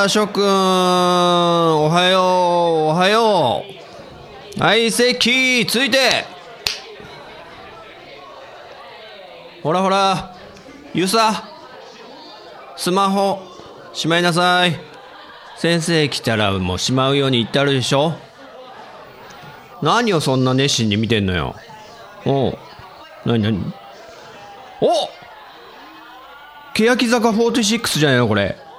やいや、諸君、おはよう、おはよう。はい、席、ついて。ほらほら、ゆさ、スマホ、しまいなさい。先生来たらもうしまうように言ってあるでしょ何をそんな熱心に見てんのよ。おう、なになにお欅坂46じゃないのこれ。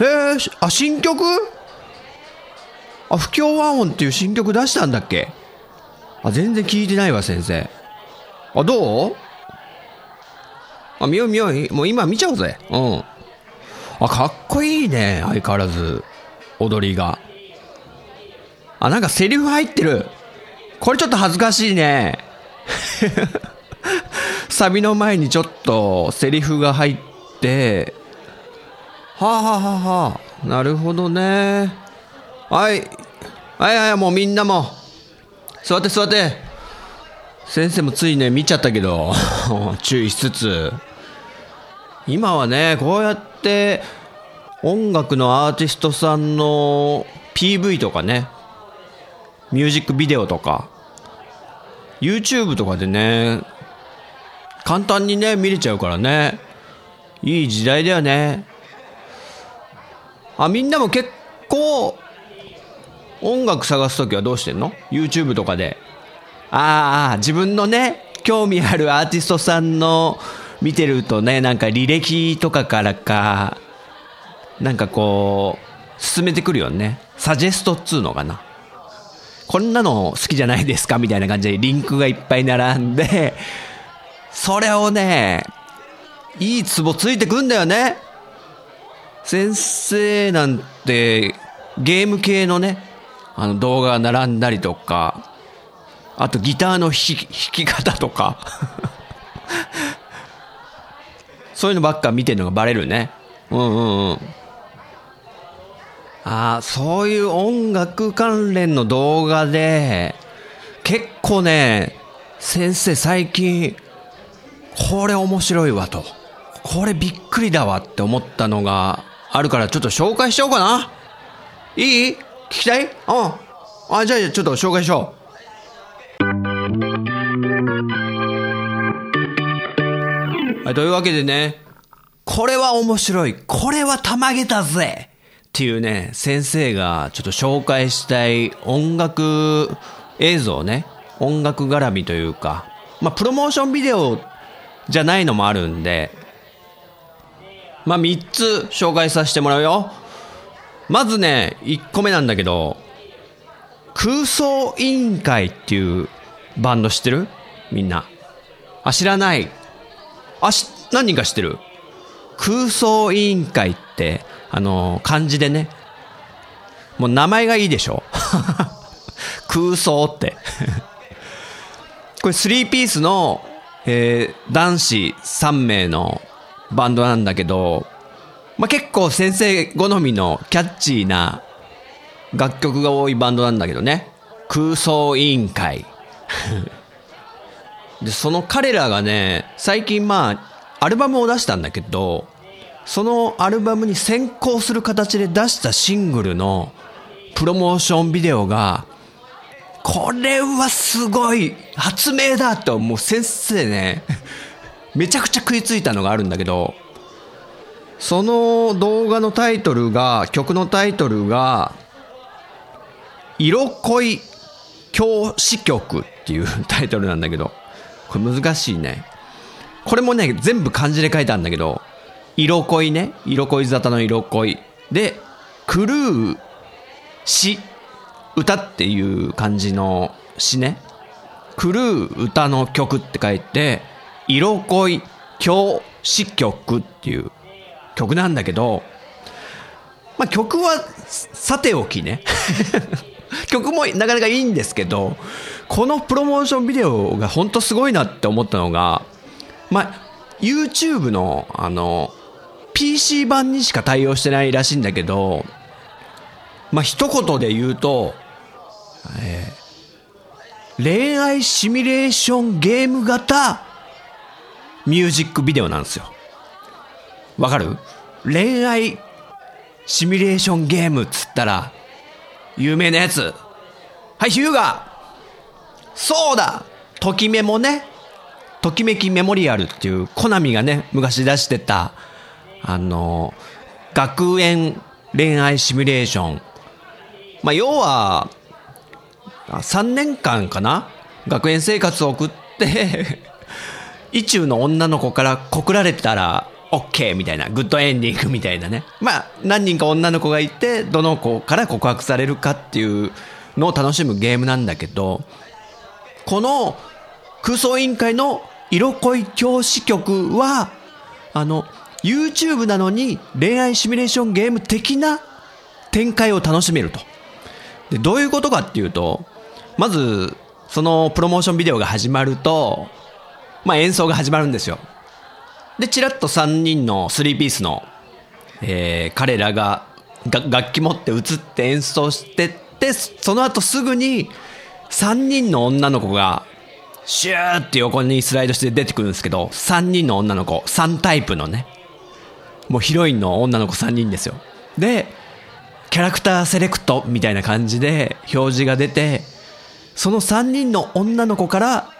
へえ、あ、新曲？あ、不協和音っていう新曲出したんだっけ？あ、全然聞いてないわ、先生。あ、どう？あ、見よう見よう。もう今見ちゃおうぜ。うん。あ、かっこいいね。相変わらず。踊りが。あ、なんかセリフ入ってる。これちょっと恥ずかしいね。サビの前にちょっとセリフが入って、はあ、はあはあは、なるほどね。はい。はいはい、もうみんなも。座って座って。先生もついね、見ちゃったけど、注意しつつ。今はね、こうやって音楽のアーティストさんの PV とかね、ミュージックビデオとか、YouTube とかでね、簡単にね、見れちゃうからね。いい時代だよね。あ、みんなも結構、音楽探すときはどうしてんの ?YouTube とかで。ああ、自分のね、興味あるアーティストさんの見てるとね、なんか履歴とかからか、なんかこう、進めてくるよね。サジェストっつうのかな。こんなの好きじゃないですかみたいな感じでリンクがいっぱい並んで、それをね、いいツボついてくんだよね。先生なんて、ゲーム系のね、あの動画が並んだりとか、あとギターの弾き方とか、そういうのばっか見てるのがバレるね。うんうんうん。ああ、そういう音楽関連の動画で、結構ね、先生最近、これ面白いわと。これびっくりだわって思ったのがあるからちょっと紹介しちゃおうかな。いい？聞きたい？うん。あ、じゃあちょっと紹介しよう。はい、というわけでね、これは面白い。これはたまげたぜっていうね、先生がちょっと紹介したい音楽映像ね、音楽絡みというか、まあ、プロモーションビデオじゃないのもあるんで、まあ、3つ紹介させてもらうよ。まずね、1個目なんだけど、空想委員会っていうバンド知ってる？みんな。あ、知らない。あ、し、何人か知ってる？空想委員会って、あの、漢字でね。もう名前がいいでしょ？空想って。これ3ピースの、えー男子3名のバンドなんだけど、まあ、結構先生好みのキャッチーな楽曲が多いバンドなんだけどね。空想委員会。で、その彼らがね、最近まあ、アルバムを出したんだけど、そのアルバムに先行する形で出したシングルのプロモーションビデオが、これはすごい発明だともう先生ね、めちゃくちゃ食いついたのがあるんだけど、その動画のタイトルが、曲のタイトルが、色恋教師曲っていうタイトルなんだけど、これ難しいね。これもね、全部漢字で書いてあるんだけど、色恋ね。色恋沙汰の色恋。で、狂う詩。歌っていう感じの詩ね。狂う歌の曲って書いて、色恋教師曲っていう曲なんだけど、まあ、曲はさておきね。曲もなかなかいいんですけど、このプロモーションビデオが本当すごいなって思ったのが、まあ、YouTube の、あの、PC 版にしか対応してないらしいんだけど、まあ、一言で言うと、えー、恋愛シミュレーションゲーム型ミュージックビデオなんですよ。わかる？恋愛シミュレーションゲームっつったら、有名なやつ。はい、ヒューガそうだときメモね。ときめきメモリアルっていうコナミがね、昔出してた、あの、学園恋愛シミュレーション。まあ、要は、3年間かな？学園生活を送って意中の女の子から告られたら OK みたいな、グッドエンディングみたいなね。まあ、何人か女の子がいて、どの子から告白されるかっていうのを楽しむゲームなんだけど、この空想委員会の色恋教師曲は、あの、YouTube なのに恋愛シミュレーションゲーム的な展開を楽しめると。で、どういうことかっていうと、まず、そのプロモーションビデオが始まると、まあ演奏が始まるんですよ。で、ちらっと3人の3ピースの、えー、彼らが楽器持って映って演奏してって、その後すぐに3人の女の子が、シューって横にスライドして出てくるんですけど、3人の女の子、3タイプのね、もうヒロインの女の子3人ですよ。で、キャラクターセレクトみたいな感じで表示が出て、その3人の女の子から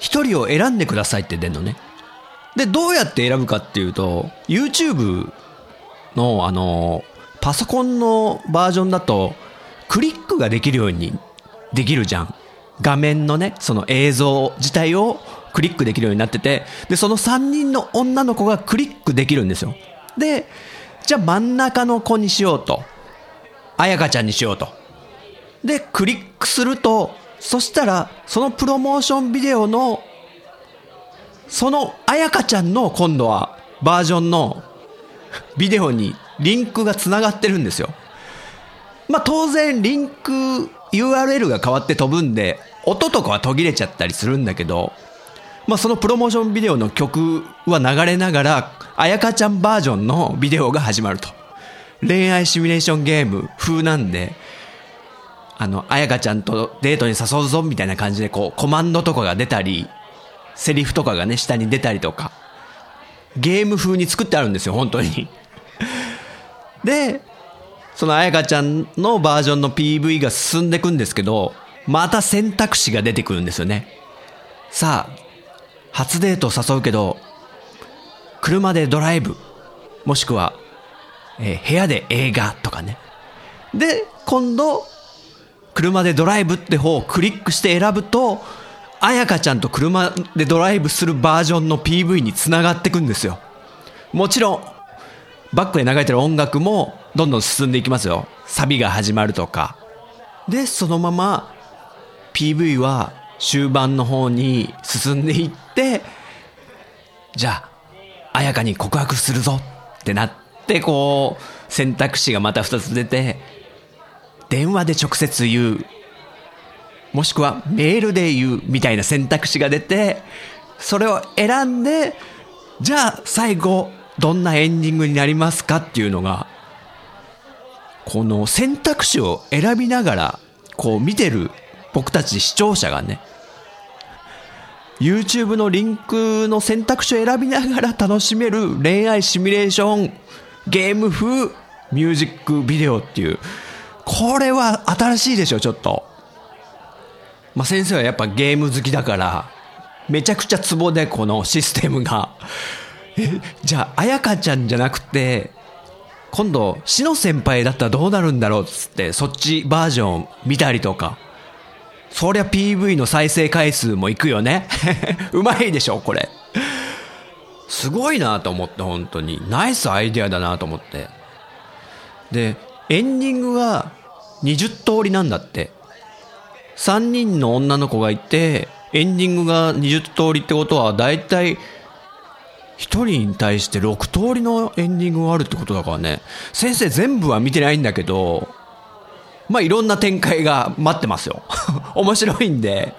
1人を選んでくださいって出るのね。で、どうやって選ぶかっていうと、YouTube の、あの、パソコンのバージョンだと、クリックができるようにできるじゃん。画面のね、その映像自体をクリックできるようになってて、で、その3人の女の子がクリックできるんですよ。で、じゃあ真ん中の子にしようと。あやかちゃんにしようと。で、クリックすると、そしたら、そのプロモーションビデオのそのあやかちゃんの今度はバージョンのビデオにリンクがつながってるんですよ。まあ当然リンク URL が変わって飛ぶんで音とかは途切れちゃったりするんだけど、まあそのプロモーションビデオの曲は流れながらあやかちゃんバージョンのビデオが始まると。恋愛シミュレーションゲーム風なんで、あの、あやかちゃんとデートに誘うぞみたいな感じでこうコマンドとかが出たり、セリフとかがね、下に出たりとか、ゲーム風に作ってあるんですよ、本当に。で、その彩香ちゃんのバージョンの PV が進んでいくんですけど、また選択肢が出てくるんですよね。さあ、初デートを誘うけど、車でドライブ、もしくは、えー、部屋で映画とかね。で、今度、車でドライブって方をクリックして選ぶと、彩香ちゃんと車でドライブするバージョンの PV につながっていくんですよ。もちろん、バックで流れてる音楽もどんどん進んでいきますよ。サビが始まるとか。で、そのまま PV は終盤の方に進んでいって、じゃあ、彩香に告白するぞってなって、こう、選択肢がまた2つ出て、電話で直接言う。もしくはメールで言うみたいな選択肢が出て、それを選んで、じゃあ最後どんなエンディングになりますかっていうのが、この選択肢を選びながら、こう見てる僕たち視聴者がね、YouTube のリンクの選択肢を選びながら楽しめる恋愛シミュレーションゲーム風ミュージックビデオっていう、これは新しいでしょ、ちょっと。まあ、先生はやっぱゲーム好きだから、めちゃくちゃツボでこのシステムが。え、じゃあ、あやかちゃんじゃなくて、今度、しの先輩だったらどうなるんだろうっつって、そっちバージョン見たりとか。そりゃ PV の再生回数もいくよね。うまいでしょ、これ。すごいなと思って、本当に。ナイスアイデアだなと思って。で、エンディングが20通りなんだって。3人の女の子がいて、エンディングが20通りってことは、だいたい1人に対して6通りのエンディングがあるってことだからね。先生全部は見てないんだけど、まあいろんな展開が待ってますよ。面白いんで、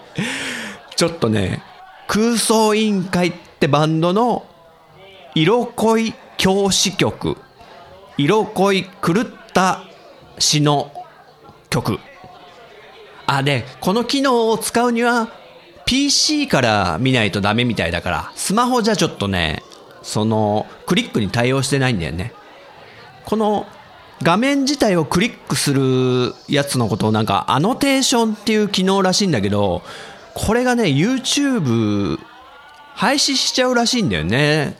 ちょっとね、空想委員会ってバンドの色恋教師曲、色恋狂っった詩の曲。あ、で、この機能を使うには PC から見ないとダメみたいだから、スマホじゃちょっとね、そのクリックに対応してないんだよね。この画面自体をクリックするやつのことをなんかアノテーションっていう機能らしいんだけど、これがね、YouTube 廃止しちゃうらしいんだよね。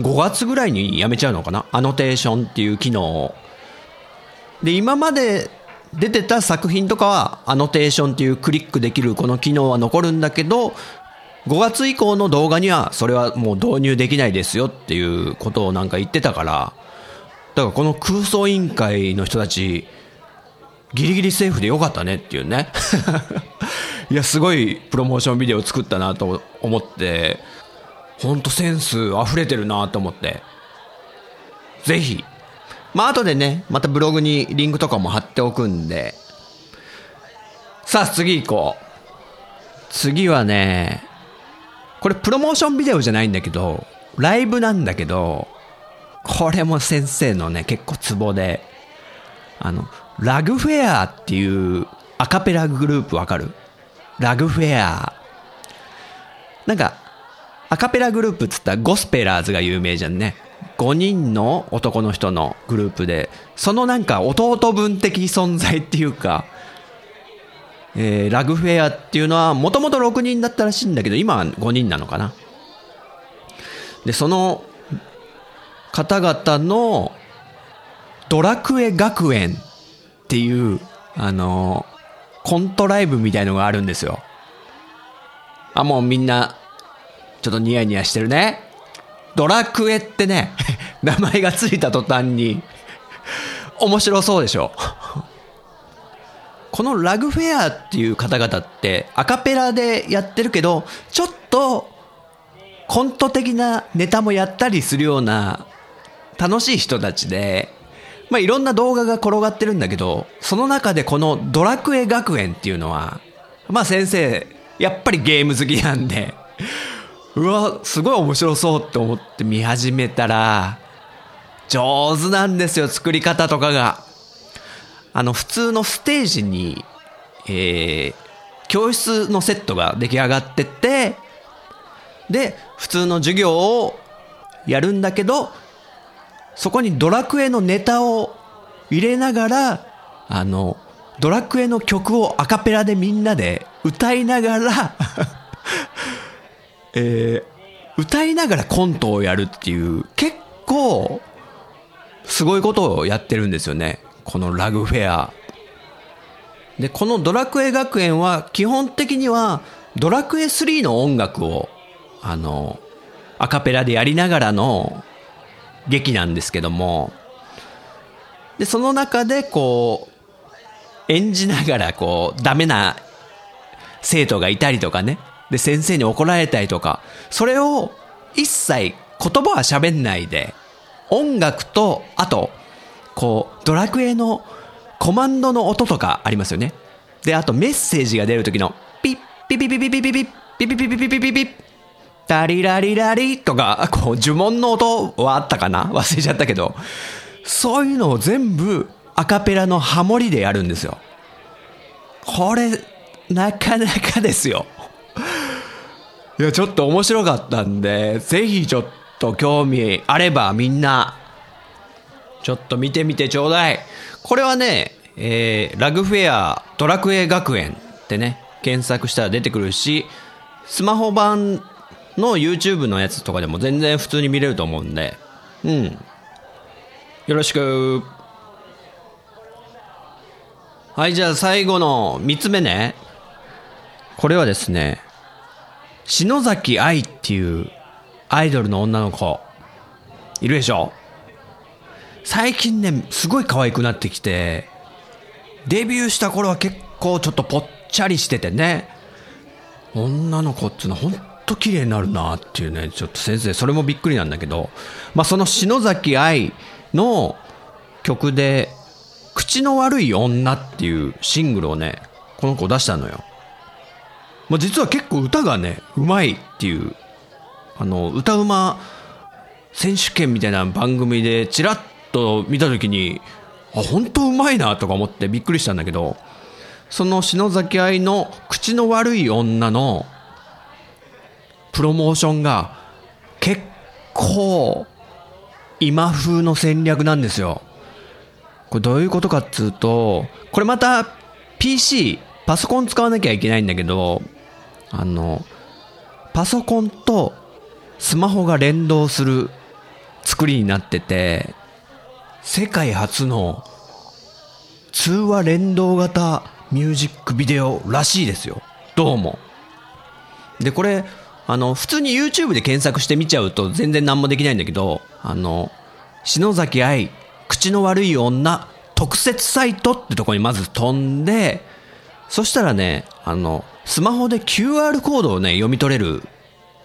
5月ぐらいにやめちゃうのかな？アノテーションっていう機能を。で、今まで出てた作品とかはアノテーションっていうクリックできるこの機能は残るんだけど、5月以降の動画にはそれはもう導入できないですよっていうことをなんか言ってたから、だからこの空想委員会の人たち、ギリギリセーフでよかったねっていうね。いや、すごいプロモーションビデオ作ったなと思って、ほんとセンス溢れてるなと思って。ぜひ。まあ、後でね、またブログにリンクとかも貼っておくんで。さあ、次行こう。次はね、これプロモーションビデオじゃないんだけど、ライブなんだけど、これも先生のね、結構ツボで、あの、ラグフェアっていうアカペラグループわかる？ラグフェア。なんか、アカペラグループっつったらゴスペラーズが有名じゃんね。5人の男の人のグループで、そのなんか弟分的存在っていうか、えーラグフェアっていうのはもともと6人だったらしいんだけど、今は5人なのかな。で、その方々のドラクエ学園っていう、あの、コントライブみたいのがあるんですよ。あ、もうみんな、ちょっとニヤニヤしてるね。ドラクエってね、名前がついた途端に、面白そうでしょ。このラグフェアっていう方々ってアカペラでやってるけど、ちょっとコント的なネタもやったりするような楽しい人たちで、まあいろんな動画が転がってるんだけど、その中でこのドラクエ学園っていうのは、まあ先生、やっぱりゲーム好きなんで、うわ、すごい面白そうって思って見始めたら、上手なんですよ、作り方とかが。あの、普通のステージに、えー、教室のセットが出来上がってて、で、普通の授業をやるんだけど、そこにドラクエのネタを入れながら、あの、ドラクエの曲をアカペラでみんなで歌いながら、えー歌いながらコントをやるっていう、結構、すごいことをやってるんですよね。このラグフェア。で、このドラクエ学園は基本的にはドラクエ3の音楽を、あの、アカペラでやりながらの劇なんですけども、で、その中でこう、演じながらこう、ダメな生徒がいたりとかね、で、先生に怒られたりとか、それを一切言葉は喋んないで、音楽と、あと、こう、ドラクエのコマンドの音とかありますよね。で、あとメッセージが出る時の、ピッ、ピピピピピピピッ、ピピピピピピピピッ、タリラリラリとか、こう、呪文の音はあったかな忘れちゃったけど、そういうのを全部アカペラのハモリでやるんですよ。これ、なかなかですよ。いや、ちょっと面白かったんで、ぜひちょっと興味あればみんな、ちょっと見てみてちょうだい。これはね、えー、ラグフェアドラクエ学園ってね、検索したら出てくるし、スマホ版の YouTube のやつとかでも全然普通に見れると思うんで、うん。よろしく。はい、じゃあ最後の3つ目ね。これはですね、篠崎愛っていうアイドルの女の子、いるでしょ？最近ね、すごい可愛くなってきて、デビューした頃は結構ちょっとぽっちゃりしててね、女の子っていうのは本当綺麗になるなっていうね、ちょっと先生、それもびっくりなんだけど、まあその篠崎愛の曲で、口の悪い女っていうシングルをね、この子出したのよ。まあ、実は結構歌がね、うまいっていう、あの、歌うま選手権みたいな番組でチラッと見た時に、あ、本当うまいなとか思ってびっくりしたんだけど、その篠崎愛の口の悪い女のプロモーションが結構今風の戦略なんですよ。これどういうことかっつうと、これまた PC、パソコン使わなきゃいけないんだけど、あの、パソコンとスマホが連動する作りになってて、世界初の通話連動型ミュージックビデオらしいですよ。どうも。で、これ、あの、普通に YouTube で検索してみちゃうと全然何もできないんだけど、あの、篠崎愛、口の悪い女、特設サイトってとこにまず飛んで、そしたらね、あの、スマホで QR コードをね、読み取れる、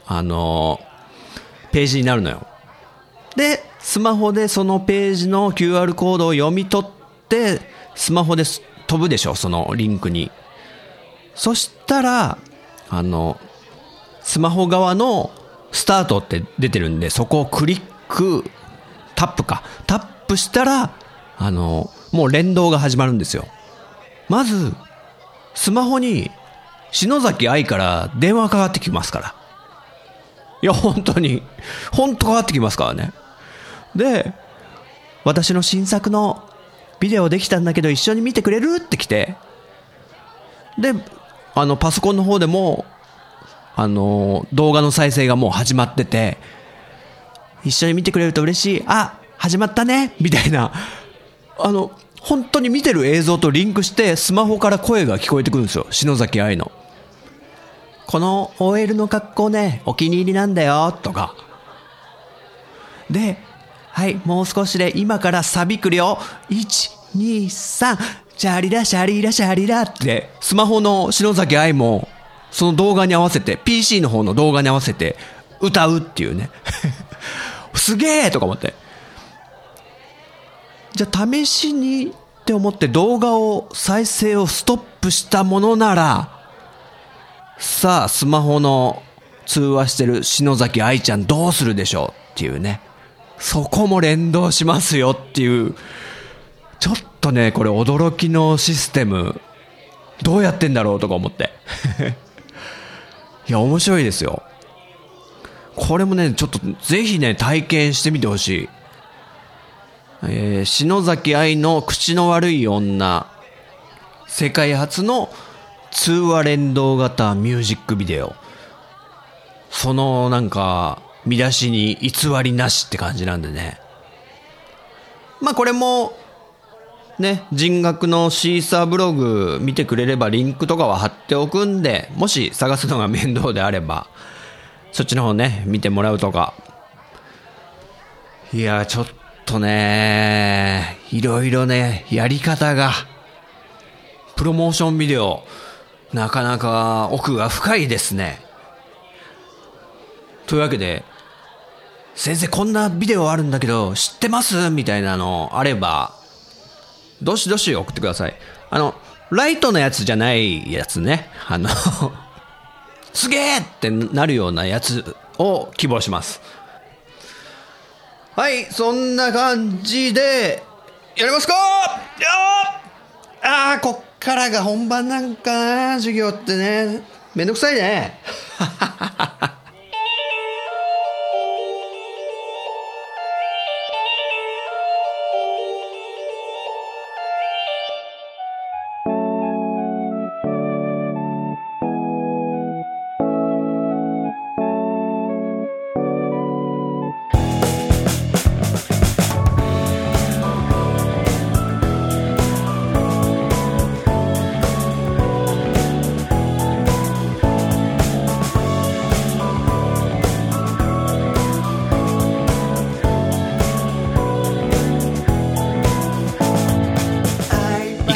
あの、ページになるのよ。で、スマホでそのページの QR コードを読み取って、スマホで飛ぶでしょ、そのリンクに。そしたら、あの、スマホ側のスタートって出てるんで、そこをクリック、タップか。タップしたら、あの、もう連動が始まるんですよ。まず、スマホに篠崎愛から電話かかってきますから。いや、本当に、本当かかってきますからね。で、私の新作のビデオできたんだけど一緒に見てくれる？って来て、で、あの、パソコンの方でも、あの、動画の再生がもう始まってて、一緒に見てくれると嬉しい。あ、始まったねみたいな、あの、本当に見てる映像とリンクしてスマホから声が聞こえてくるんですよ。篠崎愛の。この OL の格好ね、お気に入りなんだよ、とか。で、はい、もう少しで今からサビくるよ。1、2、3、シャリラシャリラシャリラって、スマホの篠崎愛も、その動画に合わせて、PC の方の動画に合わせて、歌うっていうね。すげえとか思って。じゃあ試しにって思って動画を再生をストップしたものなら、さあ、スマホの通話してる篠崎愛ちゃんどうするでしょうっていうね。そこも連動しますよっていう、ちょっとね、これ驚きのシステム、どうやってんだろうとか思って。いや、面白いですよ。これもね、ちょっとぜひね、体験してみてほしい。えー、篠崎愛の口の悪い女、世界初の通話連動型ミュージックビデオ。そのなんか、見出しに偽りなしって感じなんでね。まあこれも、ね、人学のシーサーブログ見てくれればリンクとかは貼っておくんで、もし探すのが面倒であれば、そっちの方ね、見てもらうとか。いや、ちょっとね、いろいろね、やり方が、プロモーションビデオ、なかなか奥が深いですね。というわけで、先生こんなビデオあるんだけど、知ってますみたいなのあれば、どしどし送ってください。あの、ライトのやつじゃないやつね。あの すげえってなるようなやつを希望します。はい、そんな感じで、やりますかああ、こっからが本番なんかな、授業ってね。めんどくさいね。